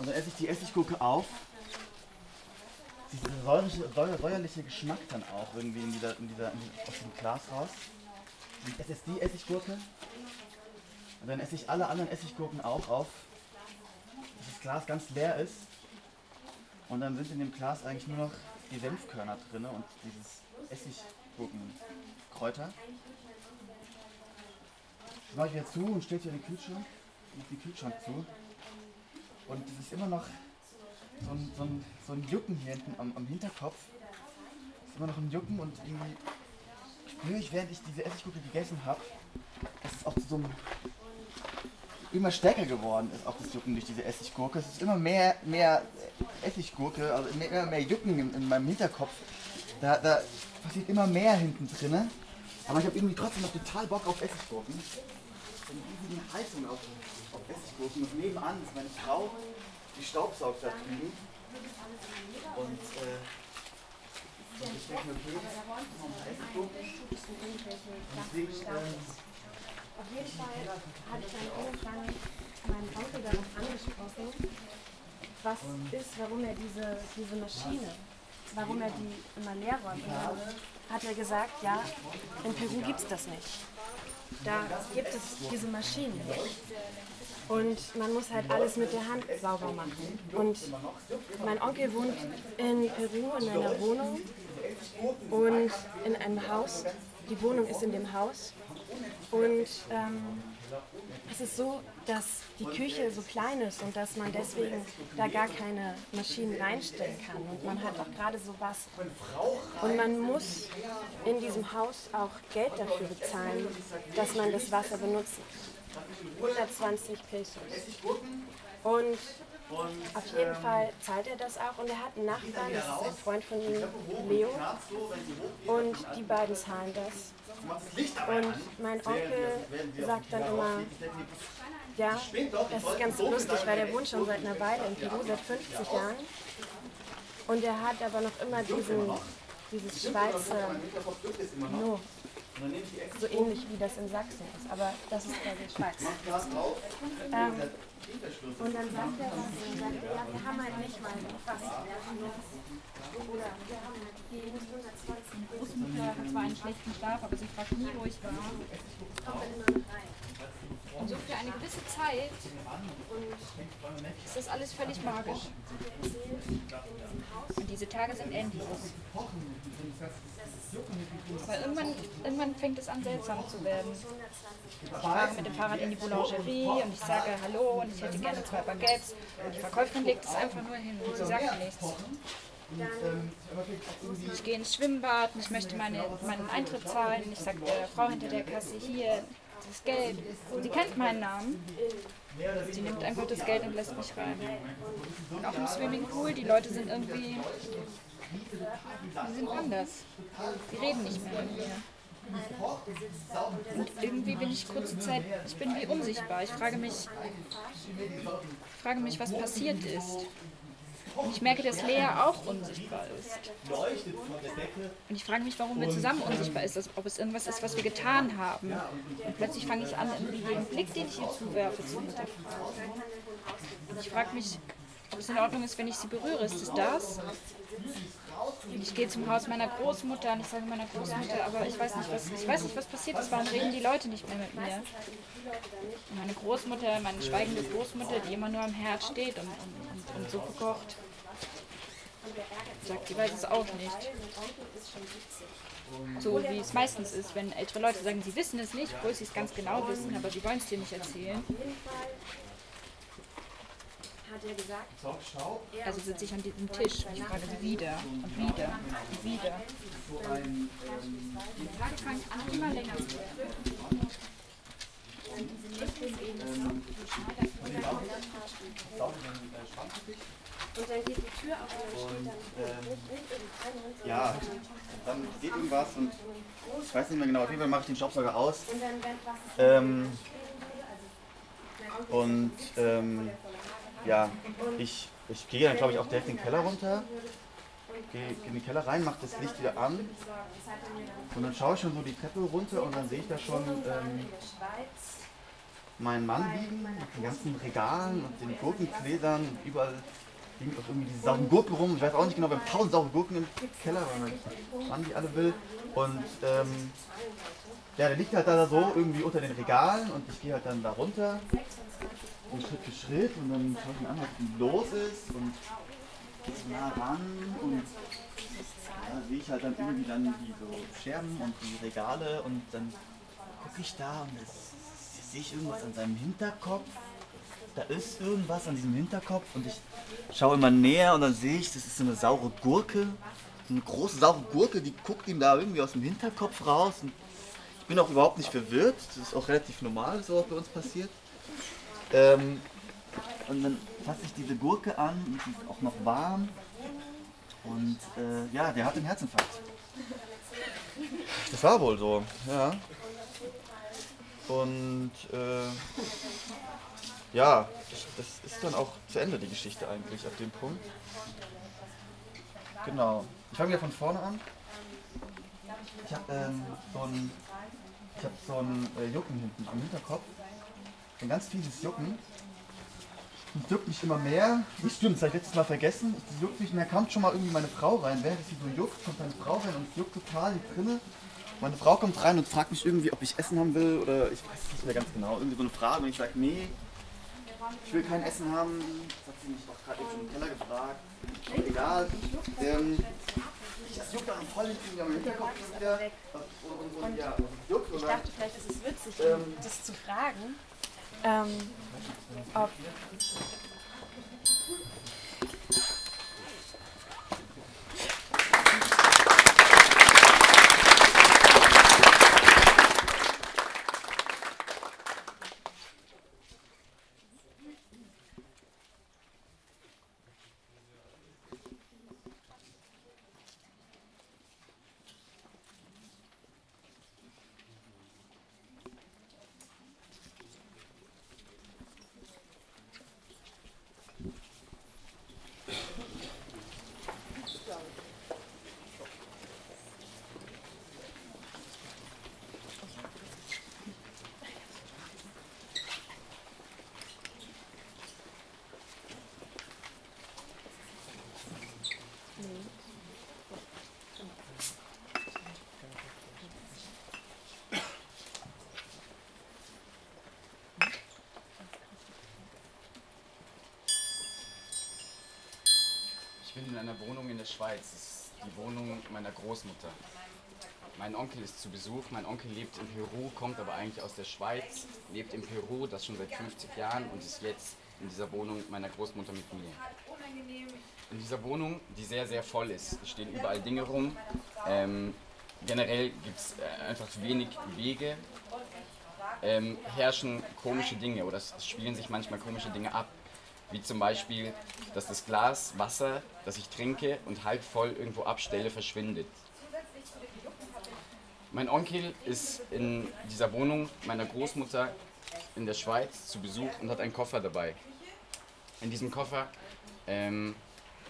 Und dann esse ich die Essiggurke auf. Dieser säuerliche, säuer- säuerliche Geschmack dann auch irgendwie in dieser, in dieser, in dieser, aus dem Glas raus. Und ich esse die Essiggurke. Und dann esse ich alle anderen Essiggurken auch auf. Dass das Glas ganz leer ist. Und dann sind in dem Glas eigentlich nur noch die Senfkörner drin und dieses Essiggurkenkräuter. Das mache ich wieder zu und stelle hier in den Kühlschrank. Mach den Kühlschrank zu. Und es ist immer noch so ein, so ein, so ein Jucken hier hinten am, am Hinterkopf. Es ist immer noch ein Jucken und irgendwie spüre ich, während ich diese Essiggurke gegessen habe, dass es auch zu so einem immer stärker geworden ist, auch das Jucken durch diese Essiggurke. Es ist immer mehr, mehr Essiggurke, also immer mehr Jucken in, in meinem Hinterkopf. Da, da passiert immer mehr hinten drinne. Aber ich habe irgendwie trotzdem noch total Bock auf Essiggurken. So eine riesige Haltung auf, auf Essiggurken. Und nebenan ist meine Frau, die staubsaugt da drüben. Und äh, und ich denke mir, okay, noch ein paar Essiggurken. Und deswegen, ähm, Auf jeden Fall hatte ich dann irgendwann meinen Onkel darauf angesprochen, was ist, warum er diese, diese Maschine, warum er die immer leer räumt. Hat er gesagt, ja, in Peru gibt es das nicht. Da gibt es diese Maschinen nicht. Und man muss halt alles mit der Hand sauber machen. Und mein Onkel wohnt in Peru in einer Wohnung und in einem Haus. Die Wohnung ist in dem Haus. Und ähm, es ist so, dass die Küche so klein ist und dass man deswegen da gar keine Maschinen reinstellen kann. Und man hat auch gerade so Wasser. Und man muss in diesem Haus auch Geld dafür bezahlen, dass man das Wasser benutzen kann. 120 Pesos. Und auf jeden Fall zahlt er das auch. Und er hat einen Nachbarn, das ist ein Freund von ihm, Leo. Und die beiden zahlen das. Und mein Onkel sagt dann immer, ja, das ist ganz lustig, weil der wohnt schon seit einer Weile in Peru, seit 50 Jahren. Und er hat aber noch immer diesen, dieses Schweizer No. So ähnlich wie das in Sachsen ist, aber das ist quasi Schweiz. Ähm, und dann sagt er was und sagt, ja, wir haben halt nicht mal Wasser. Oder wir haben halt die 120 Großmutter hat zwar einen schlechten Schlaf, aber sie fragt nie, wo ich war. Und so für eine gewisse Zeit ist das alles völlig magisch. Und diese Tage sind endlos. Weil irgendwann, irgendwann fängt es an, seltsam zu werden. Ich fahre mit dem Fahrrad in die Boulangerie und ich sage Hallo und ich hätte gerne zwei Baguettes. Und die Verkäuferin legt es einfach nur hin und sie sagt nichts. Ich gehe ins Schwimmbad und ich möchte meine, meinen Eintritt zahlen. Ich sage der Frau hinter der Kasse, hier, das Geld. Sie kennt meinen Namen. Sie nimmt einfach das Geld und lässt mich rein. Und auch im Swimmingpool, die Leute sind irgendwie, die sind anders. Die reden nicht mehr mit mir. Und irgendwie bin ich kurze Zeit, ich bin wie unsichtbar. Ich frage mich, ich frage mich, was passiert ist. Und ich merke, dass Lea auch unsichtbar ist. Und ich frage mich, warum wir zusammen unsichtbar ist, ob es irgendwas ist, was wir getan haben. Und plötzlich fange ich an, irgendwie den Blick, den ich ihr zuwerfe, zu hinterfragen. Und ich frage mich, ob es in Ordnung ist, wenn ich sie berühre. Ist es das? Ich gehe zum Haus meiner Großmutter und ich sage meiner Großmutter, aber ich weiß nicht, was, ich weiß nicht, was passiert ist. Warum reden die Leute nicht mehr mit mir? Und meine Großmutter, meine schweigende Großmutter, die immer nur am Herd steht und, und, und, und Suppe kocht, sagt, sie weiß es auch nicht. So wie es meistens ist, wenn ältere Leute sagen, sie wissen es nicht, obwohl sie es ganz genau wissen, aber sie wollen es dir nicht erzählen. er Also sitze ich an diesem Tisch und ich frage sie wieder und wieder und wieder. Die Tage fangen an, immer länger zu werden. Und dann geht die Tür auf und dann steht dann Ja, dann geht irgendwas und ich weiß nicht mehr genau. Auf jeden Fall mache ich den Staubsauger aus. Ähm, und ähm, ja, ich, ich gehe dann glaube ich auch direkt in den Keller runter. Gehe gehe in den Keller rein, mache das Licht wieder an. Und dann schaue ich schon so die Treppe runter und dann sehe ich da schon ähm, meinen Mann liegen, mit den ganzen Regalen und den Gurkengläsern und überall liegen auch irgendwie diese sauren Gurken rum. Ich weiß auch nicht genau, wir haben tausend saure Gurken im Keller, weil mein Mann die alle will. Und ähm, ja, der liegt halt da so irgendwie unter den Regalen und ich gehe halt dann da runter, und Schritt für Schritt und dann schaue ich mir an, was los ist und nah ran und da sehe ich halt dann irgendwie dann die so Scherben und die Regale und dann gucke ich da und das, sehe ich irgendwas an seinem Hinterkopf. Da ist irgendwas an diesem Hinterkopf und ich schaue immer näher und dann sehe ich, das ist so eine saure Gurke. Eine große saure Gurke, die guckt ihm da irgendwie aus dem Hinterkopf raus. Und ich bin auch überhaupt nicht verwirrt. Das ist auch relativ normal, so was bei uns passiert. Ähm, und dann fasse ich diese Gurke an und sie ist auch noch warm. Und äh, ja, der hat einen Herzinfarkt. Das war wohl so, ja. Und äh, ja, ich, das ist dann auch zu Ende die Geschichte eigentlich auf dem Punkt. Genau. Ich fange wieder von vorne an. Ich habe ähm, so ein, ich hab so ein äh, Jucken hinten am Hinterkopf. Ein ganz fieses Jucken. Und juckt mich immer mehr. Nicht stimmt, das habe ich letztes Mal vergessen. Es juckt mich mehr, kommt schon mal irgendwie meine Frau rein. Während sie so juckt, kommt meine Frau rein und es juckt total hier drinne. Meine Frau kommt rein und fragt mich irgendwie, ob ich Essen haben will oder ich weiß es nicht mehr ganz genau. Irgendwie so eine Frage und ich sage, nee, ich will kein Essen haben. Das hat sie mich auch gerade eben schon im Keller gefragt. Aber egal. Ähm, das juckt dann voll in am Hinterkopf wieder. Und, und, und, ja, juckt, Ich dachte, vielleicht ist es witzig, Ähm. das zu fragen. Ähm, ob Ich bin in einer Wohnung in der Schweiz. Das ist die Wohnung meiner Großmutter. Mein Onkel ist zu Besuch. Mein Onkel lebt in Peru, kommt aber eigentlich aus der Schweiz, lebt in Peru, das schon seit 50 Jahren und ist jetzt in dieser Wohnung meiner Großmutter mit mir. In dieser Wohnung, die sehr, sehr voll ist, stehen überall Dinge rum. Ähm, generell gibt es äh, einfach wenig Wege. Ähm, herrschen komische Dinge oder es spielen sich manchmal komische Dinge ab. Wie zum Beispiel, dass das Glas Wasser, das ich trinke und halb voll irgendwo abstelle, verschwindet. Mein Onkel ist in dieser Wohnung meiner Großmutter in der Schweiz zu Besuch und hat einen Koffer dabei. In diesem Koffer, ähm,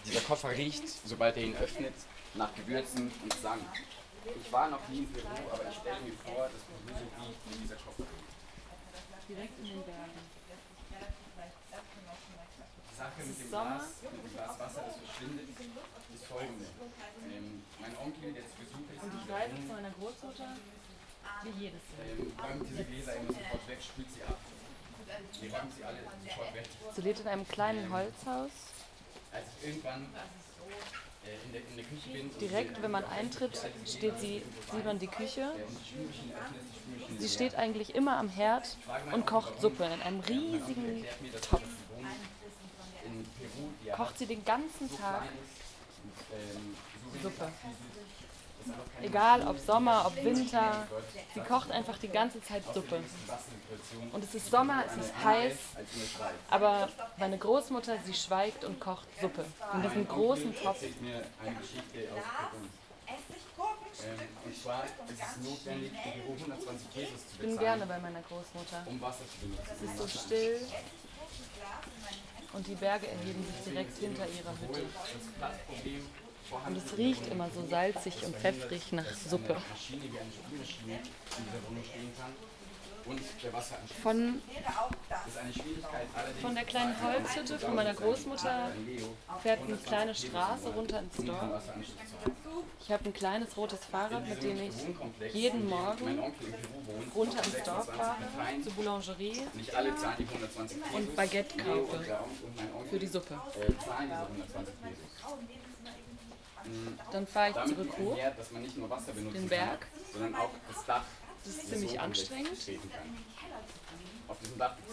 dieser Koffer riecht, sobald er ihn öffnet, nach Gewürzen und Sang. Ich war noch nie in Peru, aber ich stelle mir vor, dass Peru so riecht wie dieser Koffer. direkt in den Bergen. Sache mit dem Glas, mit dem Glas Wasser, das verschwindet, ist folgende. Ähm, mein Onkel, der zu Besuch ist, in Die Wohnung, zu meiner Großmutter, wie jedes Jahr. ähm, räumt diese Gläser immer sofort weg, spült sie ab. Die räumt sie alle sofort weg. Sie lebt in einem kleinen Holzhaus. Als ich irgendwann äh, in, der, in der Küche bin, und Direkt, wenn man eintritt, steht sie, sieht man die Küche. Und Sie steht eigentlich immer am Herd und kocht. Suppe in einem riesigen Topf. die Wohnung in Peru, die er Kocht sie den ganzen Tag. ähm, Suppe. Egal ob Sommer, ob Winter, sie kocht einfach die ganze Zeit Suppe. Und es ist Sommer, es ist heiß, aber meine Großmutter, sie schweigt und kocht Suppe. In diesem großen Topf. Ähm, und zwar ist es notwendig, Peru 120 Pesos zu Ich bin bezahlen, gerne bei meiner Großmutter. um Wasser zu benutzen. Es ist so still und die Berge erheben sich direkt hinter ihrer Hütte. Und es riecht immer so salzig und pfeffrig nach Suppe. Von, Das von der kleinen Holzhütte von meiner Großmutter fährt eine kleine Straße runter ins Dorf. Ich habe ein kleines rotes Fahrrad, mit dem ich jeden Morgen runter ins Dorf 26 fahre, zur Boulangerie Nicht alle zahlen die 120 Pesos. und Baguette kaufe für die Suppe. äh, zahlen diese 120 Pesos. Dann fahre ich zurück hoch. erklärt, dass man nicht nur Wasser benutzen Den Berg. Das ist ziemlich anstrengend. Zu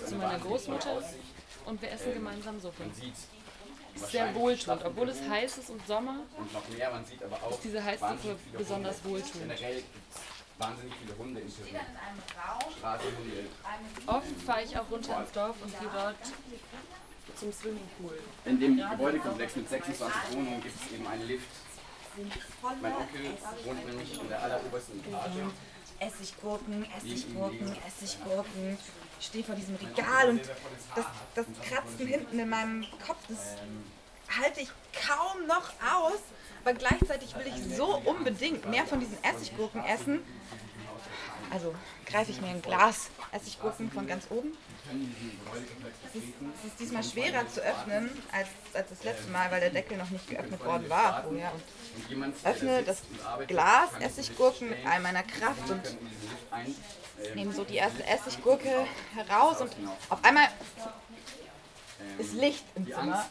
eine meiner Großmutter. Und wir essen gemeinsam Suppe. Man sieht Ist sehr wohltuend. Obwohl es heiß ist und Sommer, und noch mehr, man sieht aber auch ist diese heiße wahnsinnig Suppe viele besonders wohltuend. Generell gibt es wahnsinnig viele Hunde in Peru. Straßenhunde, Oft fahre ich auch runter ins Dorf und gehe dort zum Swimmingpool. In dem Gebäudekomplex mit 26 Wohnungen gibt es eben einen Lift. Mein Onkel wohnt nämlich in der allerobersten Etage. Essiggurken, Essiggurken, Essiggurken. Ich stehe vor diesem Regal und das, das Kratzen hinten in meinem Kopf, das halte ich kaum noch aus. Aber gleichzeitig will ich so unbedingt mehr von diesen Essiggurken essen. Also greife ich mir ein Glas Essiggurken von ganz oben. Es ist, es ist diesmal schwerer zu öffnen als, als das letzte Mal, weil der Deckel noch nicht geöffnet worden war vorher. Und Und öffne das Glas Essiggurken mit all meiner Kraft und. Ähm, nehme so die erste Essiggurke heraus und auf einmal ist Licht im Zimmer.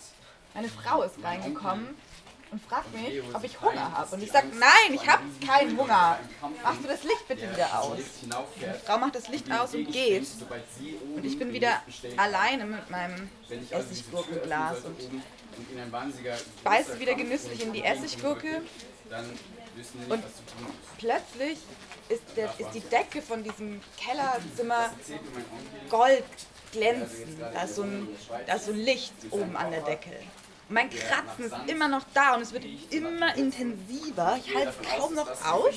Meine Frau ist reingekommen und fragt mich, ob ich Hunger habe. Und ich sage, nein, ich habe keinen Hunger. Machst du das Licht bitte wieder aus? Hinauffährt. Frau macht das Licht aus und geht. Und ich bin wieder alleine mit meinem also Essiggurkenglas und beiße wieder genüsslich in die Essiggurke. Und. Plötzlich ist, der, ist die Decke von diesem Kellerzimmer Erzählt mir mein Onkel, gold glänzend. Da ist, so ein, da ist so ein Licht oben an der Decke. Mein Kratzen ist immer noch da und es wird immer intensiver. Ich halte es kaum noch aus,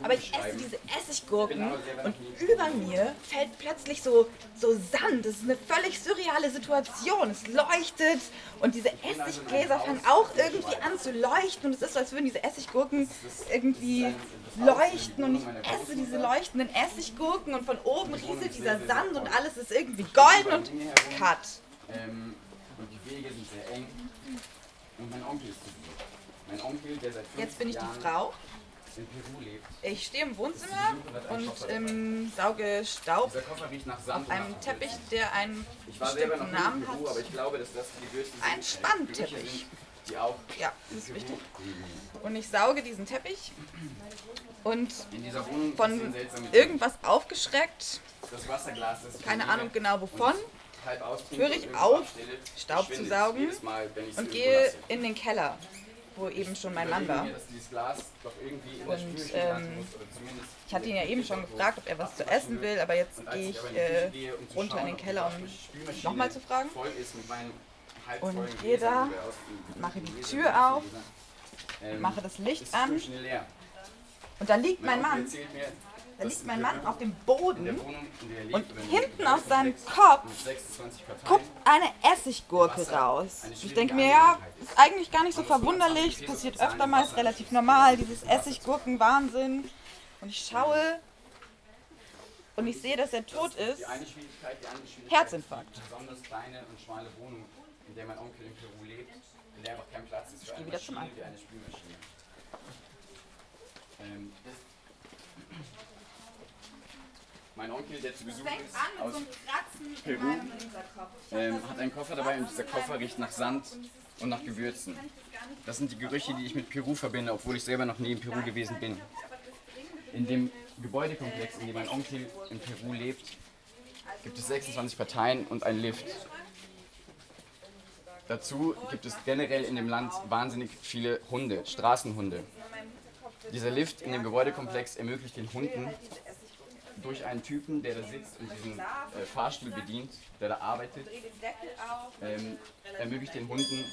aber ich esse diese Essiggurken und über mir fällt plötzlich so, so Sand. Das ist eine völlig surreale Situation. Es leuchtet und diese Essiggläser fangen auch irgendwie an zu leuchten und es ist so, als würden diese Essiggurken irgendwie leuchten und ich esse diese leuchtenden Essiggurken und von oben rieselt dieser Sand und alles ist irgendwie golden und cut. Und die Wege sind sehr eng. Und mein Onkel ist zu Besuch. Mein Onkel, der seit 50 Jetzt bin ich die Jahren Frau. in Peru lebt. Ich stehe im Wohnzimmer und ähm, sauge Staub auf einem Teppich, der einen Ich war selber noch bestimmten Namen Peru, aber hat. ich glaube, das die Ein Spannteppich. Die Ja, das ist wichtig. Und ich sauge diesen Teppich und In dieser Wohnung von irgendwas aufgeschreckt, keine Ahnung genau wovon, halb höre ich auf, Staub zu saugen und gehe in den Keller, wo eben schon mein Mann war. Und, ähm, Ich hatte ihn ja eben schon gefragt, ob er was zu essen will, aber jetzt als gehe ich äh, runter in den Keller, um nochmal zu fragen. Und gehe da, mache die Tür auf, mache das Licht an und da liegt mein Mann. Da liegt mein in Mann auf dem Boden und hinten aus seinem Kopf mit 26 Parteien, guckt eine Essiggurke raus. Ich denke mir, ja, ist eigentlich gar nicht so verwunderlich, es passiert öfter mal, ist relativ normal, dieses Essiggurken-Wahnsinn. Und ich schaue und ich sehe, dass er tot ist. Herzinfarkt. in der mein Onkel in Peru lebt, in der einfach kein Platz ist für eine wieder zum Maschine wie eine Spülmaschine. Ähm, das- mein Onkel, der zu Besuch ist aus Peru, ähm, hat einen Koffer dabei und dieser Koffer riecht nach Sand und nach Gewürzen. Das sind die Gerüche, die ich mit Peru verbinde, obwohl ich selber noch nie in Peru gewesen bin. In dem Gebäudekomplex, in dem mein Onkel in Peru lebt, gibt es 26 Parteien und einen Lift. Dazu gibt es generell in dem Land wahnsinnig viele Hunde, Straßenhunde. Dieser Lift in dem Gebäudekomplex ermöglicht den Hunden durch einen Typen, der da sitzt und diesen äh, Fahrstuhl bedient, der da arbeitet, ähm, ermöglicht den Hunden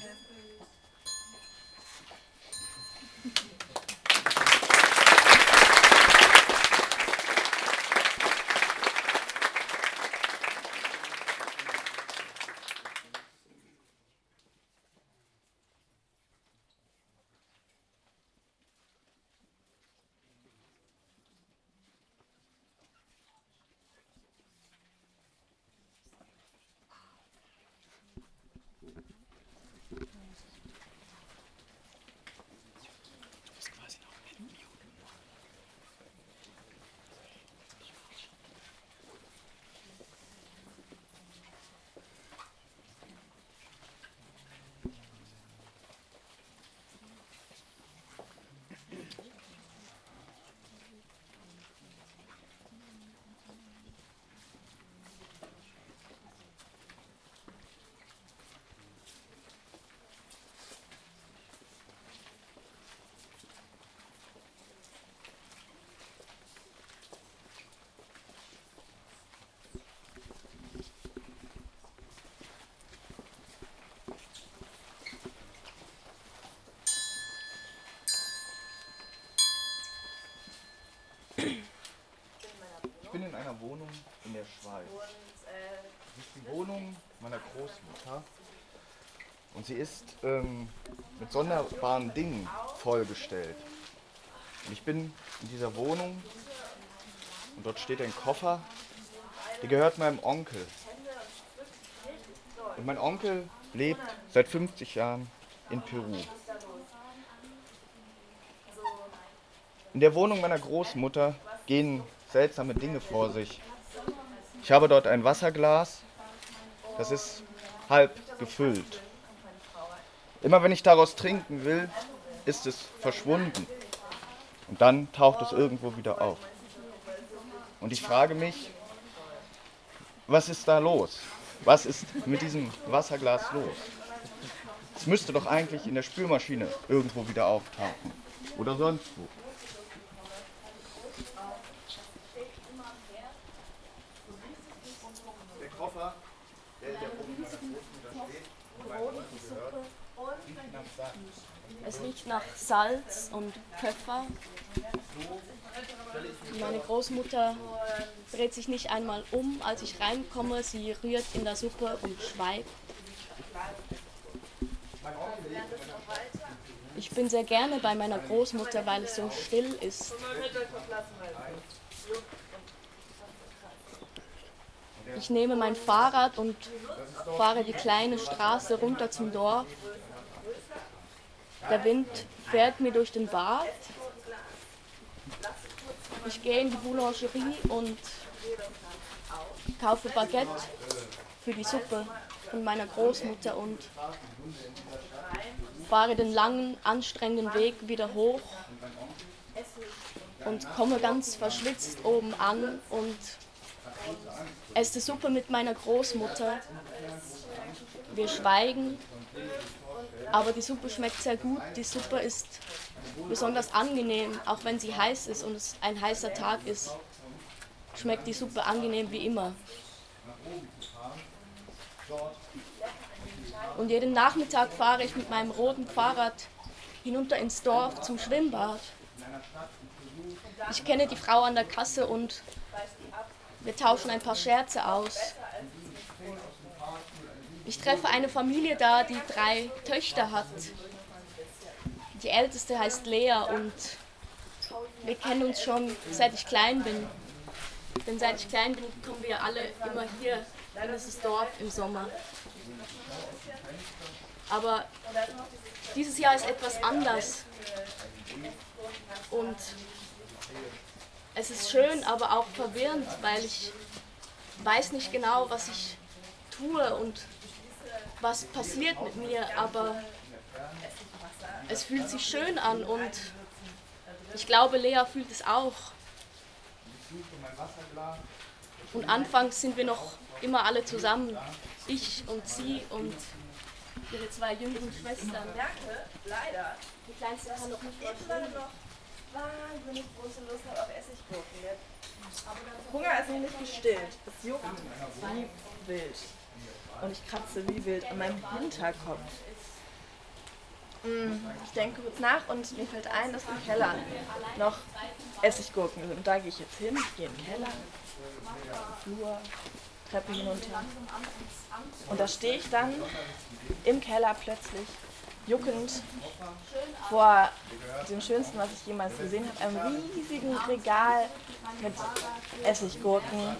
meiner Wohnung in der Schweiz. Das ist die Wohnung meiner Großmutter. Und sie ist ähm, mit sonderbaren Dingen vollgestellt. Und ich bin in dieser Wohnung und dort steht ein Koffer, der gehört meinem Onkel. Und mein Onkel lebt seit 50 Jahren in Peru. In der Wohnung meiner Großmutter gehen seltsame Dinge vor sich. Ich habe dort ein Wasserglas, das ist halb gefüllt. Immer wenn ich daraus trinken will, ist es verschwunden. Und dann taucht es irgendwo wieder auf. Und ich frage mich, was ist da los? Was ist mit diesem Wasserglas los? Es müsste doch eigentlich in der Spülmaschine irgendwo wieder auftauchen. Oder sonst wo. Der Koffer, der in der Wohnung meiner Großmutter steht, meinem Onkel gehört, riecht nach Sand. Es riecht nach Salz und Pfeffer. Meine Großmutter dreht sich nicht einmal um, als ich reinkomme. Sie rührt in der Suppe und schweigt. Ich bin sehr gerne bei meiner Großmutter, weil es so still ist. Ich nehme mein Fahrrad und fahre die kleine Straße runter zum Dorf. Der Wind fährt mir durch den Bart. Ich gehe in die Boulangerie und kaufe Baguette für die Suppe von meiner Großmutter und fahre den langen, anstrengenden Weg wieder hoch und komme ganz verschwitzt oben an und esse Suppe mit meiner Großmutter. Wir schweigen, aber die Suppe schmeckt sehr gut. Die Suppe ist besonders angenehm, auch wenn sie heiß ist und es ein heißer Tag ist. Schmeckt die Suppe angenehm wie immer. Und jeden Nachmittag fahre ich mit meinem roten Fahrrad hinunter ins Dorf zum Schwimmbad. Ich kenne die Frau an der Kasse und wir tauschen ein paar Scherze aus. Ich treffe eine Familie da, die drei Töchter hat. Die älteste heißt Lea und wir kennen uns schon seit ich klein bin. Denn seit ich klein bin, kommen wir alle immer hier in dieses Dorf im Sommer. Aber dieses Jahr ist etwas anders. Und es ist schön, aber auch verwirrend, weil ich weiß nicht genau, was ich tue und was passiert mit mir, aber es fühlt sich schön an und ich glaube, Lea fühlt es auch. Und anfangs sind wir noch immer alle zusammen, ich und sie und ihre zwei jüngeren Schwestern. merke, leider, Die kleinste kann noch nicht immer noch wahnsinnig große Lust habe auf Essiggurken. Der Hunger ist noch nicht gestillt. Es juckt wie wild. Und ich kratze wie wild an meinem Hinterkopf. Mm, Ich denke kurz nach und mir fällt ein, dass im Keller noch Essiggurken sind. Da gehe ich jetzt hin, gehe in den Keller, Flur, Treppe hinunter. Und da stehe ich dann im Keller plötzlich juckend vor dem Schönsten, was ich jemals gesehen habe, einem riesigen Regal mit Essiggurken.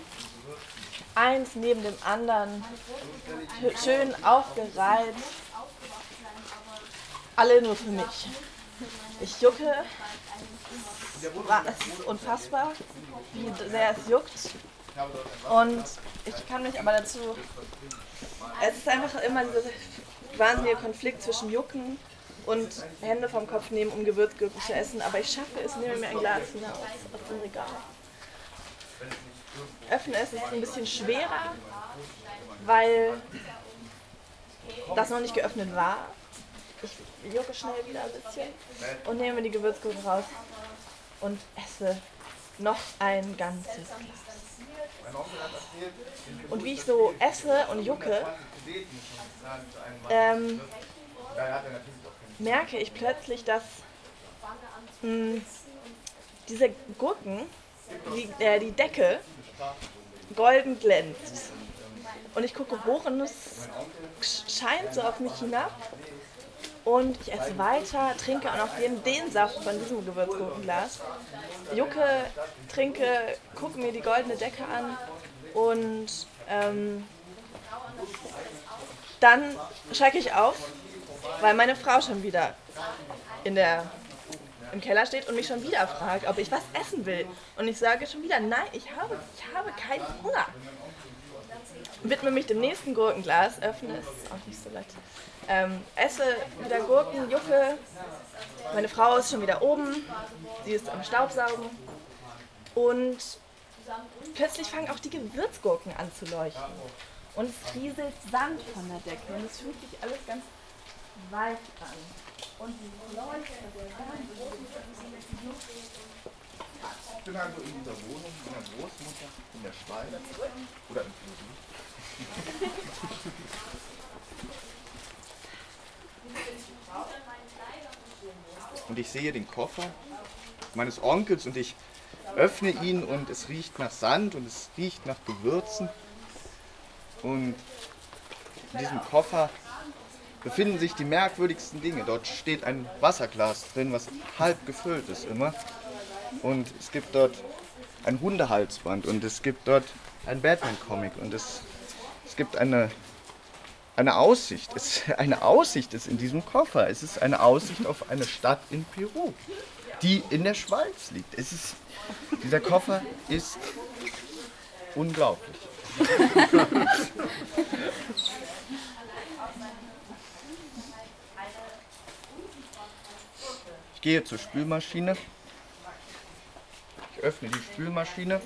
Eins neben dem anderen, schön aufgereiht. Alle nur für mich. Ich jucke. Es ist unfassbar, wie sehr es juckt. Und ich kann mich aber dazu. Es ist einfach immer dieser wahnsinnige Konflikt zwischen Jucken und Hände vom Kopf nehmen, um Gewürzgurken zu essen. Aber ich schaffe es, nehme mir ein Glas hinaus aus dem Regal. Öffne es, es ist ein bisschen schwerer, weil das noch nicht geöffnet war. Ich jucke schnell wieder ein bisschen und nehme die Gewürzgurken raus und esse noch ein ganzes Glas. Und wie ich so esse und jucke, ähm, merke ich plötzlich, dass mh, diese Gurken, die, äh, die Decke golden glänzt. Und ich gucke hoch und es scheint so auf mich hinab. Und ich esse weiter, trinke auch noch den, den Saft von diesem Gewürzgurkenglas. Jucke, trinke, gucke mir die goldene Decke an und ähm, dann schrecke ich auf, weil meine Frau schon wieder in der, im Keller steht und mich schon wieder fragt, ob ich was essen will. Und ich sage schon wieder, nein, ich habe, ich habe keinen Hunger. Widme mich dem nächsten Gurkenglas, öffne es, auch nicht so leicht. Ähm, esse wieder Gurken, jucke. Meine Frau ist schon wieder oben. Sie ist am Staubsaugen. Und plötzlich fangen auch die Gewürzgurken an zu leuchten. Und es rieselt Sand von der Decke. Und es fühlt sich alles ganz weich an. Und die Sand. Ich bin also in dieser Wohnung meiner Großmutter in der Schweiz oder im Peru. Und ich sehe den Koffer meines Onkels und ich öffne ihn und es riecht nach Sand und es riecht nach Gewürzen. Und in diesem Koffer befinden sich die merkwürdigsten Dinge. Dort steht ein Wasserglas drin, was halb gefüllt ist immer. Und es gibt dort ein Hundehalsband und es gibt dort ein Batman-Comic und es, es gibt eine, eine Aussicht. Es, eine Aussicht ist in diesem Koffer. Es ist eine Aussicht auf eine Stadt in Peru, die in der Schweiz liegt. Es ist, dieser Koffer ist unglaublich. gehe zur Spülmaschine. Ich öffne die Spülmaschine.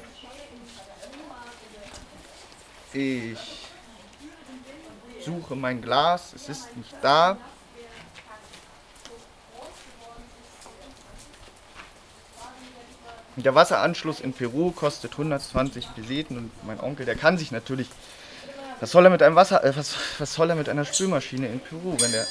Ich suche mein Glas. Es ist nicht da. Der Wasseranschluss in Peru kostet 120 Peseten und mein Onkel, der kann sich natürlich. Was soll er mit einem Wasser, äh, was, was soll er mit einer Spülmaschine in Peru, wenn der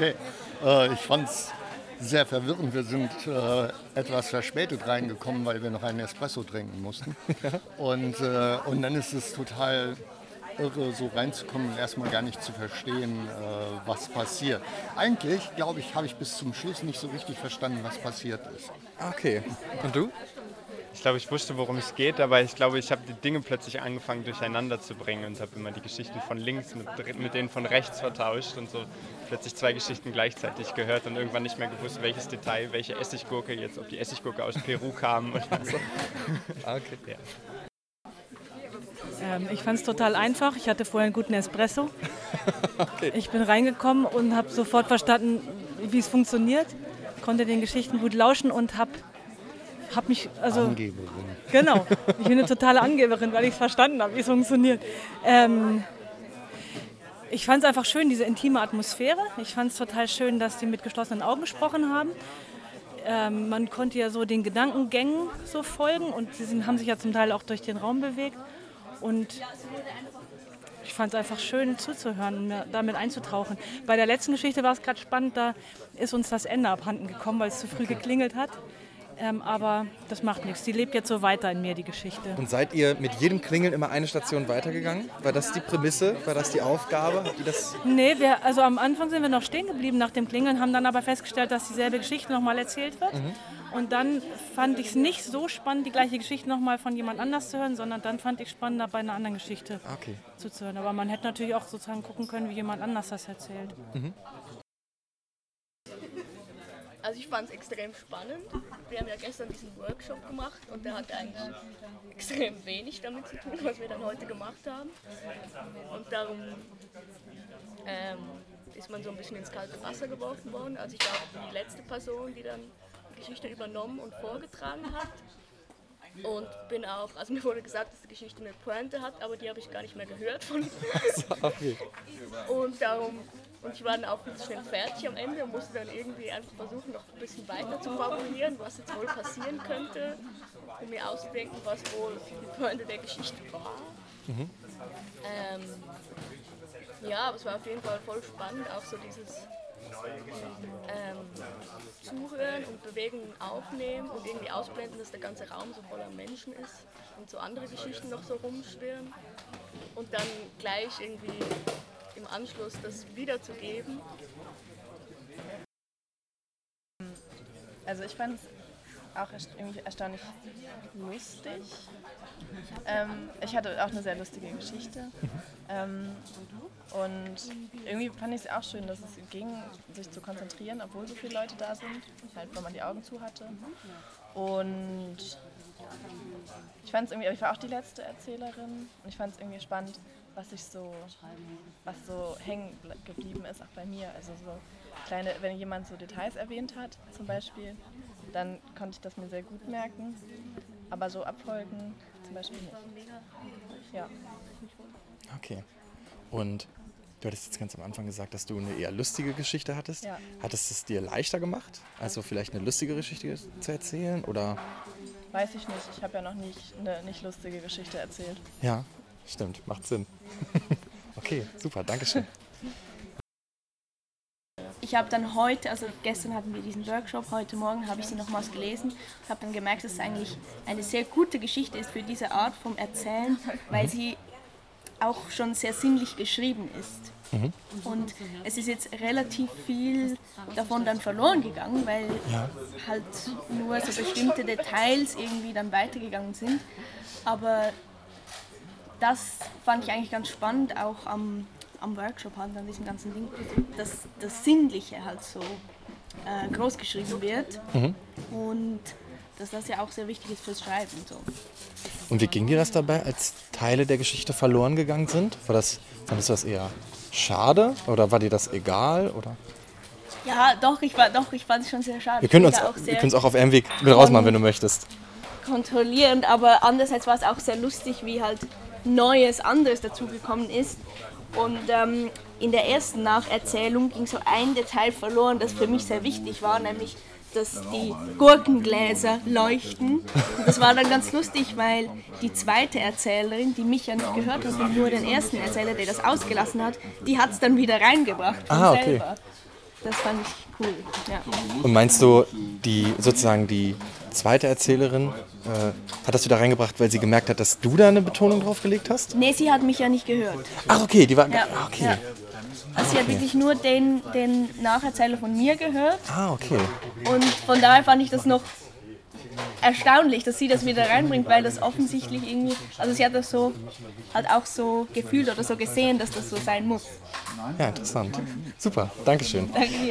Okay, äh, ich fand es sehr verwirrend. Wir sind äh, etwas verspätet reingekommen, weil wir noch einen Espresso trinken mussten. Und, äh, und dann ist es total irre, so reinzukommen und erstmal gar nicht zu verstehen, äh, was passiert. Eigentlich, glaube ich, habe ich bis zum Schluss nicht so richtig verstanden, was passiert ist. Okay. Und du? Ich glaube, ich wusste, worum es geht, aber ich glaube, ich habe die Dinge plötzlich angefangen durcheinander zu bringen und habe immer die Geschichten von links mit, mit denen von rechts vertauscht und so plötzlich zwei Geschichten gleichzeitig gehört und irgendwann nicht mehr gewusst, welches Detail, welche Essiggurke jetzt, ob die Essiggurke aus Peru kam oder so. Okay. Ja. Ähm, ich fand es total einfach. Ich hatte vorher einen guten Espresso. Ich bin reingekommen und habe sofort verstanden, wie es funktioniert, konnte den Geschichten gut lauschen und habe hab mich, also Angeberin. genau, ich bin eine totale Angeberin, weil ich es verstanden habe, wie es funktioniert. Ähm, ich fand es einfach schön, diese intime Atmosphäre. Ich fand es total schön, dass die mit geschlossenen Augen gesprochen haben. Ähm, man konnte ja so den Gedankengängen so folgen und sie sind, haben sich ja zum Teil auch durch den Raum bewegt. Und ich fand es einfach schön zuzuhören und mir damit einzutauchen. Bei der letzten Geschichte war es gerade spannend, da ist uns das Ende abhanden gekommen, weil es zu früh geklingelt hat. Ähm, aber das macht nichts. Die lebt jetzt so weiter in mir, die Geschichte. Und seid ihr mit jedem Klingeln immer eine Station weitergegangen? War das die Prämisse? War das die Aufgabe? Habt ihr das Nee, wir, also am Anfang sind wir noch stehen geblieben nach dem Klingeln, haben dann aber festgestellt, dass dieselbe Geschichte nochmal erzählt wird. Und dann fand ich es nicht so spannend, die gleiche Geschichte nochmal von jemand anders zu hören, sondern dann fand ich spannender, bei einer anderen Geschichte Okay. zuzuhören. Aber man hätte natürlich auch sozusagen gucken können, wie jemand anders das erzählt. Also ich fand es extrem spannend. Wir haben ja gestern diesen Workshop gemacht und der hatte eigentlich extrem wenig damit zu tun, was wir dann heute gemacht haben. Und darum ähm, ist man so ein bisschen ins kalte Wasser geworfen worden. Also ich war die letzte Person, die dann die Geschichte übernommen und vorgetragen hat. Und bin auch, also mir wurde gesagt, dass die Geschichte eine Pointe hat, aber die habe ich gar nicht mehr gehört von und darum Und ich war dann auch ganz schnell fertig am Ende und musste dann irgendwie einfach versuchen, noch ein bisschen weiter zu fabulieren, was jetzt wohl passieren könnte, um mir auszudenken, was wohl die Pointe der Geschichte war. Mhm. Ähm, ja, aber es war auf jeden Fall voll spannend, auch so dieses ähm, Zuhören und Bewegungen aufnehmen und irgendwie ausblenden, dass der ganze Raum so voller Menschen ist und so andere Geschichten noch so rumschwirren und dann gleich irgendwie im Anschluss das wiederzugeben. Also ich fand es auch irgendwie erstaunlich lustig. Ähm, ich hatte auch eine sehr lustige Geschichte. Ähm, und irgendwie fand ich es auch schön, dass es ging, sich zu konzentrieren, obwohl so viele Leute da sind, halt, weil man die Augen zu hatte. Und ich fand es irgendwie, ich war auch die letzte Erzählerin und ich fand es irgendwie spannend, was ich so, was so hängen geblieben ist, auch bei mir. Also so kleine, wenn jemand so Details erwähnt hat, zum Beispiel, dann konnte ich das mir sehr gut merken. Aber so Abfolgen zum Beispiel nicht. Ja. Okay. Und du hattest jetzt ganz am Anfang gesagt, dass du eine eher lustige Geschichte hattest. Ja. Hattest es dir leichter gemacht, also vielleicht eine lustige Geschichte zu erzählen? Oder? Weiß ich nicht. Ich habe ja noch nicht eine nicht lustige Geschichte erzählt. Ja, stimmt. Macht Sinn. okay, super. Dankeschön. Ich habe dann heute, also gestern hatten wir diesen Workshop, heute Morgen habe ich sie nochmals gelesen und habe dann gemerkt, dass es eigentlich eine sehr gute Geschichte ist für diese Art vom Erzählen, weil sie auch schon sehr sinnlich geschrieben ist. Mhm. Und es ist jetzt relativ viel davon dann verloren gegangen, weil Ja. halt nur so bestimmte Details irgendwie dann weitergegangen sind. Aber das fand ich eigentlich ganz spannend, auch am, am Workshop halt, an diesem ganzen Ding, dass das Sinnliche halt so äh, groß geschrieben wird Mhm. und dass das ja auch sehr wichtig ist fürs Schreiben. So. Und wie ging dir das dabei, als Teile der Geschichte verloren gegangen sind? War das, fandest du das eher schade oder war dir das egal? Oder? Ja, doch, ich, war, doch, ich fand es schon sehr schade. Wir können uns auch wir sehr können es auch auf einem Weg rausmachen, wenn du möchtest. kontrollierend, aber andererseits war es auch sehr lustig, wie halt Neues, anderes dazugekommen ist. Und ähm, in der ersten Nacherzählung ging so ein Detail verloren, das für mich sehr wichtig war, nämlich dass die Gurkengläser leuchten. Und das war dann ganz lustig, weil die zweite Erzählerin, die mich ja nicht gehört hat und nur den ersten Erzähler, der das ausgelassen hat, die hat es dann wieder reingebracht von Ah, okay. selber. Das fand ich cool. Ja. Und meinst du, die sozusagen die zweite Erzählerin äh, hat das wieder reingebracht, weil sie gemerkt hat, dass du da eine Betonung drauf gelegt hast? Nee, sie hat mich ja nicht gehört. Ach, okay, die war. Ja, ah, okay. ja. Also sie hat wirklich nur den, den Nacherzähler von mir gehört Ah, okay. und von daher fand ich das noch erstaunlich, dass sie das wieder reinbringt, weil das offensichtlich irgendwie, also sie hat das so, hat auch so gefühlt oder so gesehen, dass das so sein muss. Ja, interessant. Super, Dankeschön. Danke dir.